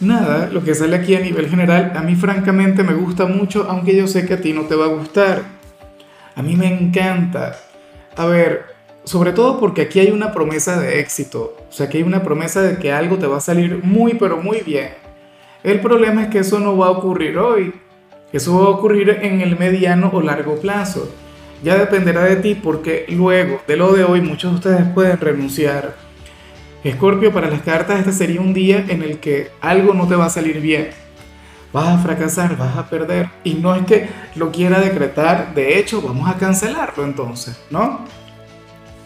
Nada, lo que sale aquí a nivel general, a mí francamente me gusta mucho, aunque yo sé que a ti no te va a gustar. A mí me encanta. A ver, sobre todo porque aquí hay una promesa de éxito, o sea, que hay una promesa de que algo te va a salir muy, pero muy bien. El problema es que eso no va a ocurrir hoy, eso va a ocurrir en el mediano o largo plazo. Ya dependerá de ti porque luego de lo de hoy muchos de ustedes pueden renunciar Escorpio, para las cartas este sería un día en el que algo no te va a salir bien. Vas a fracasar, vas a perder. Y no es que lo quiera decretar, de hecho, vamos a cancelarlo entonces, ¿no?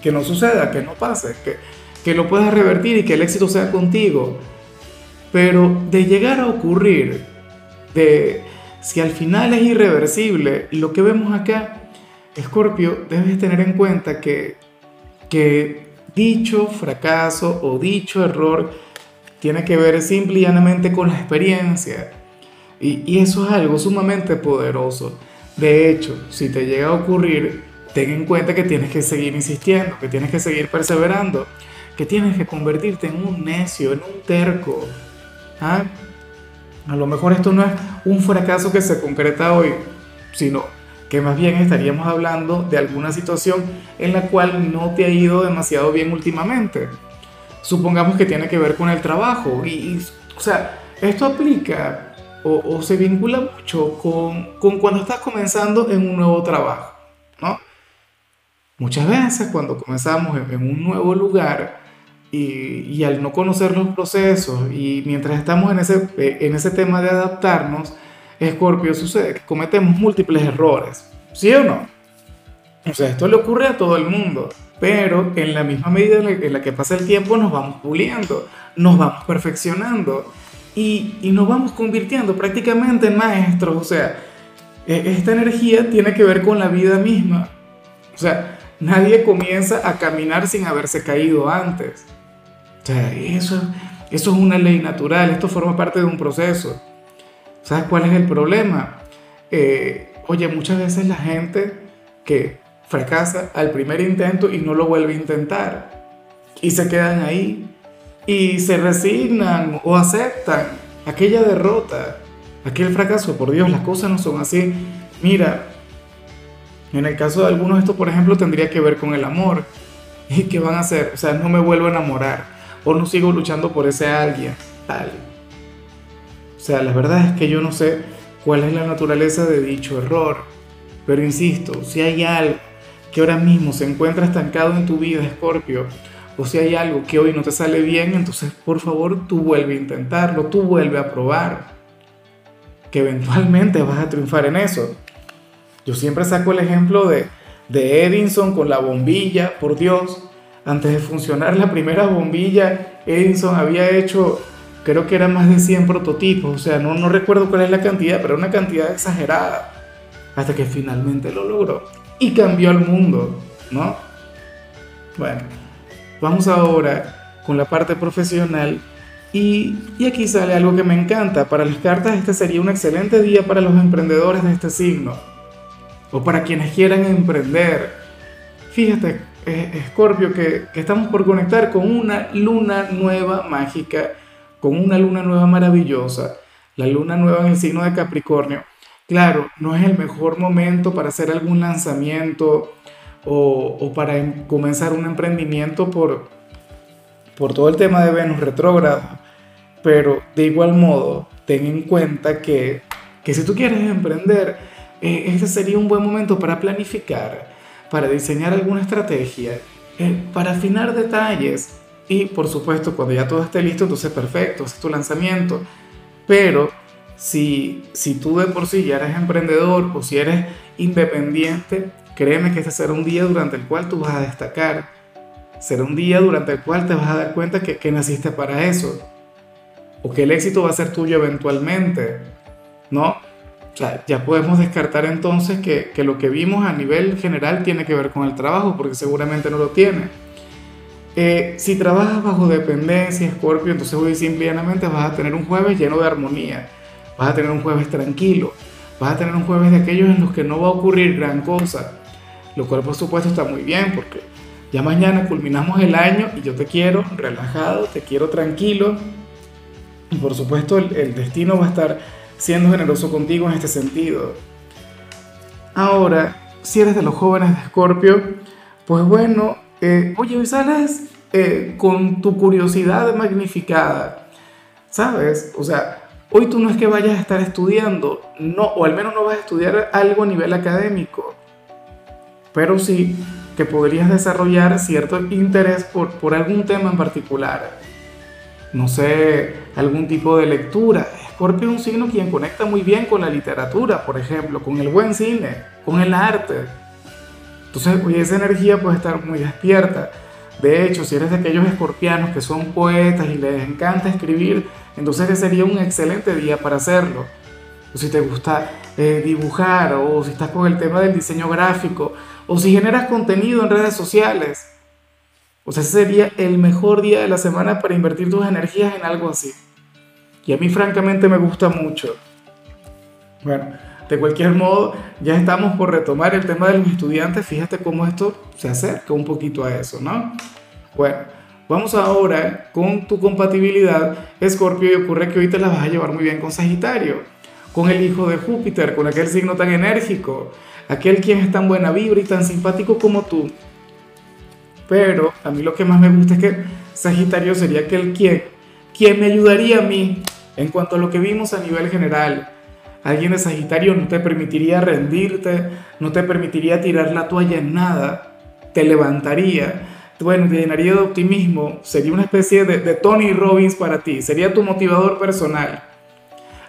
Que no suceda, que no pase, que, que lo puedas revertir y que el éxito sea contigo. Pero de llegar a ocurrir, de si al final es irreversible, lo que vemos acá, Escorpio, debes tener en cuenta que, que dicho fracaso o dicho error tiene que ver simple y llanamente con la experiencia. Y, eso es algo sumamente poderoso. De hecho, si te llega a ocurrir, ten en cuenta que tienes que seguir insistiendo, que tienes que seguir perseverando, que tienes que convertirte en un necio, en un terco. ¿Ah? A lo mejor esto no es un fracaso que se concreta hoy, sino que más bien estaríamos hablando de alguna situación en la cual no te ha ido demasiado bien últimamente. Supongamos que tiene que ver con el trabajo y, o sea, esto aplica o, se vincula mucho con, con, cuando estás comenzando en un nuevo trabajo, ¿no? Muchas veces cuando comenzamos en, en un nuevo lugar y, y, al no conocer los procesos y mientras estamos en ese, en ese tema de adaptarnos, Escorpio, sucede que cometemos múltiples errores, ¿sí o no? O sea, esto le ocurre a todo el mundo, pero en la misma medida en la que pasa el tiempo nos vamos puliendo, nos vamos perfeccionando y, y nos vamos convirtiendo prácticamente en maestros. O sea, e, esta energía tiene que ver con la vida misma. O sea, nadie comienza a caminar sin haberse caído antes. O sea, eso, eso es una ley natural, esto forma parte de un proceso. ¿Sabes cuál es el problema? Eh, oye, muchas veces la gente que fracasa al primer intento y no lo vuelve a intentar y se quedan ahí y se resignan o aceptan aquella derrota, aquel fracaso. Por Dios, las cosas no son así. Mira, en el caso de algunos esto, por ejemplo, tendría que ver con el amor. ¿Y qué van a hacer? O sea, no me vuelvo a enamorar o no sigo luchando por ese alguien. Tal. O sea, la verdad es que yo no sé cuál es la naturaleza de dicho error, pero insisto, si hay algo que ahora mismo se encuentra estancado en tu vida, Escorpio, o si hay algo que hoy no te sale bien, entonces por favor tú vuelve a intentarlo, tú vuelve a probar, que eventualmente vas a triunfar en eso. Yo siempre saco el ejemplo de, de Edison con la bombilla, por Dios, antes de funcionar la primera bombilla, Edison había hecho creo que eran más de 100 prototipos, o sea, no, no recuerdo cuál es la cantidad, pero una cantidad exagerada, hasta que finalmente lo logró y cambió el mundo, ¿no? Bueno, vamos ahora con la parte profesional y, y, aquí sale algo que me encanta. Para las cartas este sería un excelente día para los emprendedores de este signo o para quienes quieran emprender. Fíjate, Escorpio, que, que estamos por conectar con una luna nueva mágica con una luna nueva maravillosa, la luna nueva en el signo de Capricornio, claro, no es el mejor momento para hacer algún lanzamiento o, para em, comenzar un emprendimiento por, por todo el tema de Venus retrógrado, pero de igual modo, ten en cuenta que, que si tú quieres emprender, eh, este sería un buen momento para planificar, para diseñar alguna estrategia, eh, para afinar detalles, y por supuesto, cuando ya todo esté listo, entonces perfecto, es tu lanzamiento. Pero si, si tú de por sí ya eres emprendedor o si eres independiente, créeme que este será un día durante el cual tú vas a destacar. Será un día durante el cual te vas a dar cuenta que, que naciste para eso. o que el éxito va a ser tuyo eventualmente, ¿no? O sea, ya podemos descartar entonces que, que lo que vimos a nivel general tiene que ver con el trabajo, porque seguramente no lo tiene. Eh, si trabajas bajo dependencia, Scorpio, entonces hoy simplemente vas a tener un jueves lleno de armonía, vas a tener un jueves tranquilo, vas a tener un jueves de aquellos en los que no va a ocurrir gran cosa, lo cual por supuesto está muy bien porque ya mañana culminamos el año y yo te quiero relajado, te quiero tranquilo. Y por supuesto el, el destino va a estar siendo generoso contigo en este sentido. Ahora, si eres de los jóvenes de Escorpio, pues bueno, eh, oye, hoy sales eh, con tu curiosidad magnificada, ¿sabes? O sea, hoy tú no es que vayas a estar estudiando, no, o al menos no vas a estudiar algo a nivel académico, pero sí que podrías desarrollar cierto interés por, por algún tema en particular. No sé, algún tipo de lectura. Escorpio es un signo quien conecta muy bien con la literatura, por ejemplo, con el buen cine, con el arte. Entonces, hoy esa energía puede estar muy despierta. De hecho, si eres de aquellos escorpianos que son poetas y les encanta escribir, entonces ese sería un excelente día para hacerlo. O si te gusta eh, dibujar, o si estás con el tema del diseño gráfico, o si generas contenido en redes sociales. O sea, ese sería el mejor día de la semana para invertir tus energías en algo así. Y a mí francamente me gusta mucho. Bueno, de cualquier modo, ya estamos por retomar el tema de los estudiantes. Fíjate cómo esto se acerca un poquito a eso, ¿no? Bueno, vamos ahora con tu compatibilidad, Escorpio, y ocurre que hoy te la vas a llevar muy bien con Sagitario, con el hijo de Júpiter, con aquel signo tan enérgico, aquel quien es tan buena vibra y tan simpático como tú. Pero a mí lo que más me gusta es que Sagitario sería aquel quien, quien me ayudaría a mí en cuanto a lo que vimos a nivel general Alguien de Sagitario no te permitiría rendirte, no te permitiría tirar la toalla en nada, te levantaría, bueno, te llenaría de optimismo, sería una especie de, Tony Robbins para ti, sería tu motivador personal.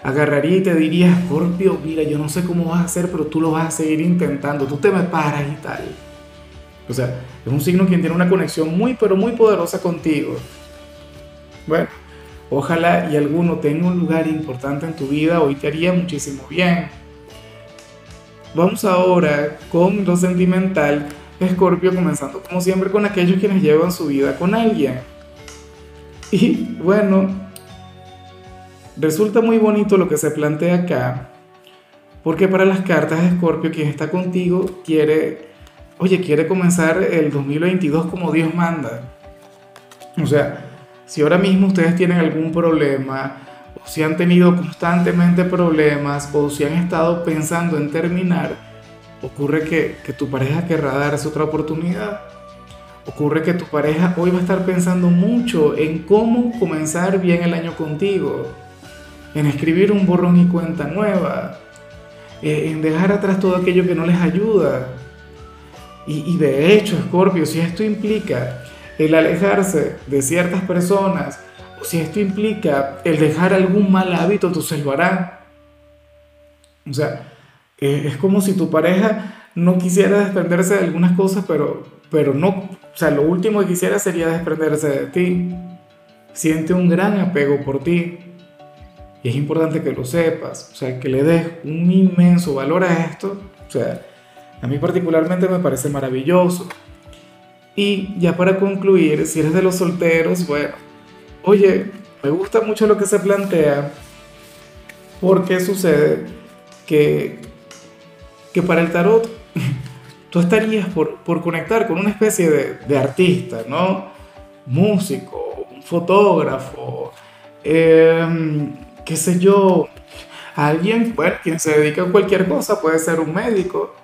Agarraría y te diría, Scorpio, mira, yo no sé cómo vas a hacer, pero tú lo vas a seguir intentando, tú te me paras y tal. O sea, es un signo quien tiene una conexión muy, pero muy poderosa contigo. Bueno, Ojalá y alguno tenga un lugar importante en tu vida, hoy te haría muchísimo bien. Vamos ahora con lo sentimental, Escorpio, comenzando como siempre con aquellos quienes llevan su vida con alguien. Y bueno, resulta muy bonito lo que se plantea acá, porque para las cartas de Escorpio, quien está contigo quiere, oye, quiere comenzar el 2022 como Dios manda. O sea, si ahora mismo ustedes tienen algún problema, o si han tenido constantemente problemas, o si han estado pensando en terminar, ocurre que, que tu pareja querrá darse otra oportunidad. Ocurre que tu pareja hoy va a estar pensando mucho en cómo comenzar bien el año contigo, en escribir un borrón y cuenta nueva, eh, en dejar atrás todo aquello que no les ayuda. Y, y de hecho, Scorpio, si esto implica el alejarse de ciertas personas, o si esto implica el dejar algún mal hábito, entonces lo hará. O sea, es como si tu pareja no quisiera desprenderse de algunas cosas, pero, pero no, o sea, lo último que quisiera sería desprenderse de ti. Siente un gran apego por ti. Y es importante que lo sepas, o sea, que le des un inmenso valor a esto. O sea, a mí particularmente me parece maravilloso. Y ya para concluir, si eres de los solteros, bueno, oye, me gusta mucho lo que se plantea, porque sucede que, que para el tarot tú estarías por, por conectar con una especie de, artista, ¿no? Músico, fotógrafo, em, qué sé yo, alguien, bueno, quien se dedica a cualquier cosa, puede ser un médico,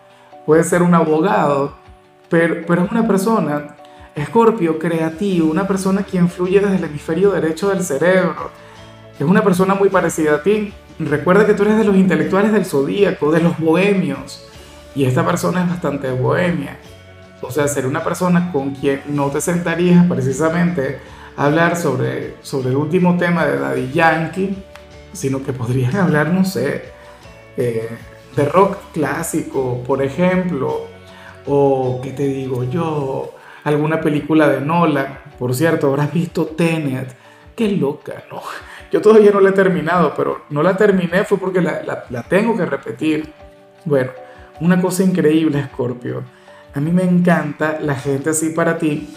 puede ser un abogado, pero, es una persona, Escorpio, creativo, una persona quien fluye desde el hemisferio derecho del cerebro. Es una persona muy parecida a ti. Recuerda que tú eres de los intelectuales del zodíaco, de los bohemios. Y esta persona es bastante bohemia. O sea, ser una persona con quien no te sentarías precisamente a hablar sobre, sobre el último tema de Daddy Yankee, sino que podrías hablar, no sé, eh, de rock clásico, por ejemplo, o qué te digo yo, alguna película de Nolan. Por cierto, habrás visto Tenet. Qué loca, ¿no? yo todavía no la he terminado, pero no la terminé fue porque la, la, la tengo que repetir. Bueno, una cosa increíble, Scorpio. A mí me encanta la gente así para ti,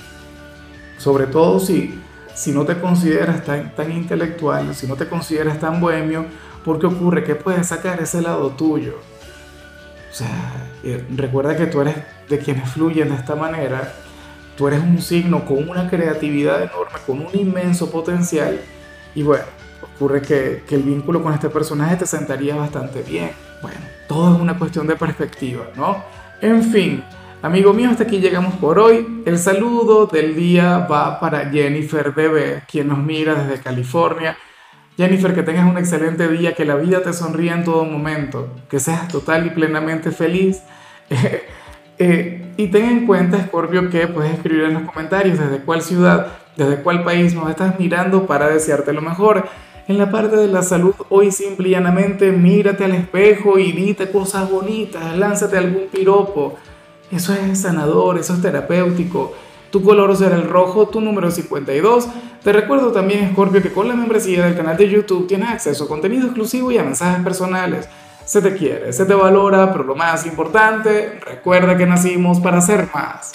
sobre todo si, si no te consideras tan, tan intelectual, si no te consideras tan bohemio, porque ocurre que puedes sacar ese lado tuyo. Sea, eh, recuerda que tú eres de quienes fluyen de esta manera. Tú eres un signo con una creatividad enorme, con un inmenso potencial. Y bueno, ocurre que, que el vínculo con este personaje te sentaría bastante bien. Bueno, todo es una cuestión de perspectiva, ¿no? En fin, amigo mío, hasta aquí llegamos por hoy. El saludo del día va para Jennifer Bebé, quien nos mira desde California. Jennifer, que tengas un excelente día, que la vida te sonría en todo momento, que seas total y plenamente feliz. Eh, y ten en cuenta, Scorpio, que puedes escribir en los comentarios desde cuál ciudad, desde cuál país nos estás mirando para desearte lo mejor. En la parte de la salud, hoy simple y llanamente mírate al espejo y dite cosas bonitas, lánzate algún piropo. Eso es sanador, eso es terapéutico. Tu color será el rojo, tu número 52. Te recuerdo también, Scorpio, que con la membresía del canal de YouTube tienes acceso a contenido exclusivo y a mensajes personales. Se te quiere, se te valora, pero lo más importante, recuerda que nacimos para ser más.